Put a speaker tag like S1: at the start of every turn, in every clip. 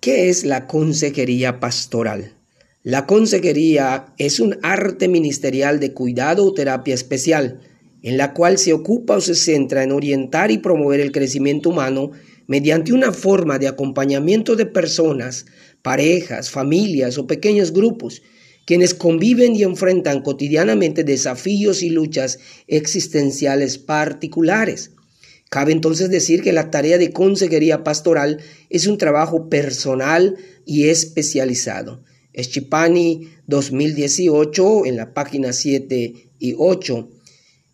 S1: ¿Qué es la consejería pastoral? La consejería es un arte ministerial de cuidado o terapia especial, en la cual se ocupa o se centra en orientar y promover el crecimiento humano mediante una forma de acompañamiento de personas, parejas, familias o pequeños grupos, quienes conviven y enfrentan cotidianamente desafíos y luchas existenciales particulares. Cabe entonces decir que la tarea de consejería pastoral es un trabajo personal y especializado. Eschipani 2018 en la página 7 y 8.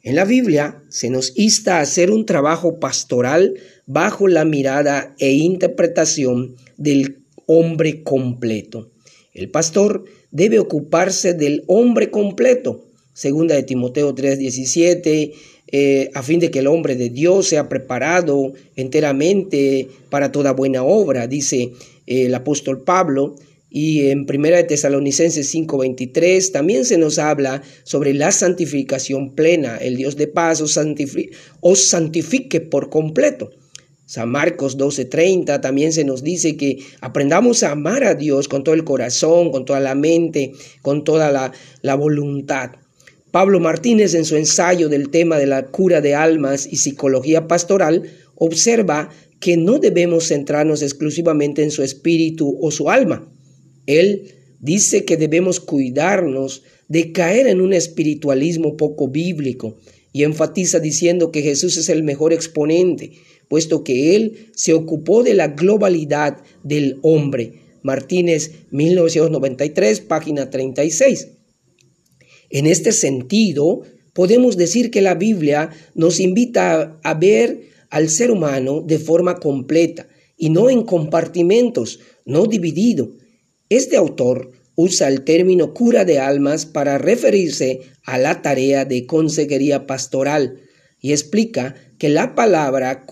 S1: En la Biblia se nos insta a hacer un trabajo pastoral bajo la mirada e interpretación del hombre completo. El pastor debe ocuparse del hombre completo. Segunda de Timoteo 3:17 eh, a fin de que el hombre de Dios sea preparado enteramente para toda buena obra, dice eh, el apóstol Pablo. Y en Primera de Tesalonicenses 5:23 también se nos habla sobre la santificación plena. El Dios de paz os, os santifique por completo. San Marcos 12:30 también se nos dice que aprendamos a amar a Dios con todo el corazón, con toda la mente, con toda la, la voluntad. Pablo Martínez en su ensayo del tema de la cura de almas y psicología pastoral observa que no debemos centrarnos exclusivamente en su espíritu o su alma. Él dice que debemos cuidarnos de caer en un espiritualismo poco bíblico y enfatiza diciendo que Jesús es el mejor exponente, puesto que Él se ocupó de la globalidad del hombre. Martínez 1993, página 36. En este sentido, podemos decir que la Biblia nos invita a ver al ser humano de forma completa y no en compartimentos, no dividido. Este autor usa el término cura de almas para referirse a la tarea de consejería pastoral y explica que la palabra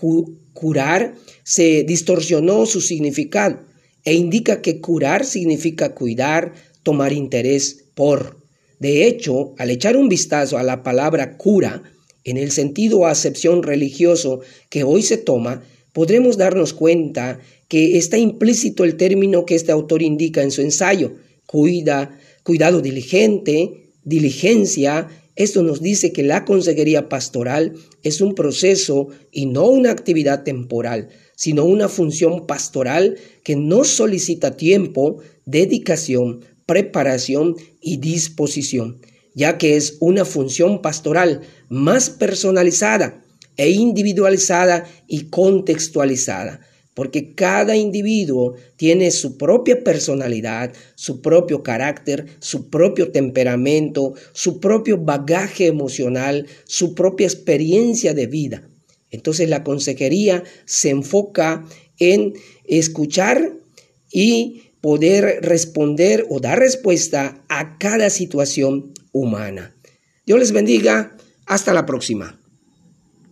S1: curar se distorsionó su significado e indica que curar significa cuidar, tomar interés por. De hecho, al echar un vistazo a la palabra cura, en el sentido o acepción religioso que hoy se toma, podremos darnos cuenta que está implícito el término que este autor indica en su ensayo, cuida, cuidado diligente, diligencia. Esto nos dice que la consejería pastoral es un proceso y no una actividad temporal, sino una función pastoral que no solicita tiempo, dedicación, preparación y disposición, ya que es una función pastoral más personalizada e individualizada y contextualizada, porque cada individuo tiene su propia personalidad, su propio carácter, su propio temperamento, su propio bagaje emocional, su propia experiencia de vida. Entonces la consejería se enfoca en escuchar y poder responder o dar respuesta a cada situación humana. Dios les bendiga. Hasta la próxima.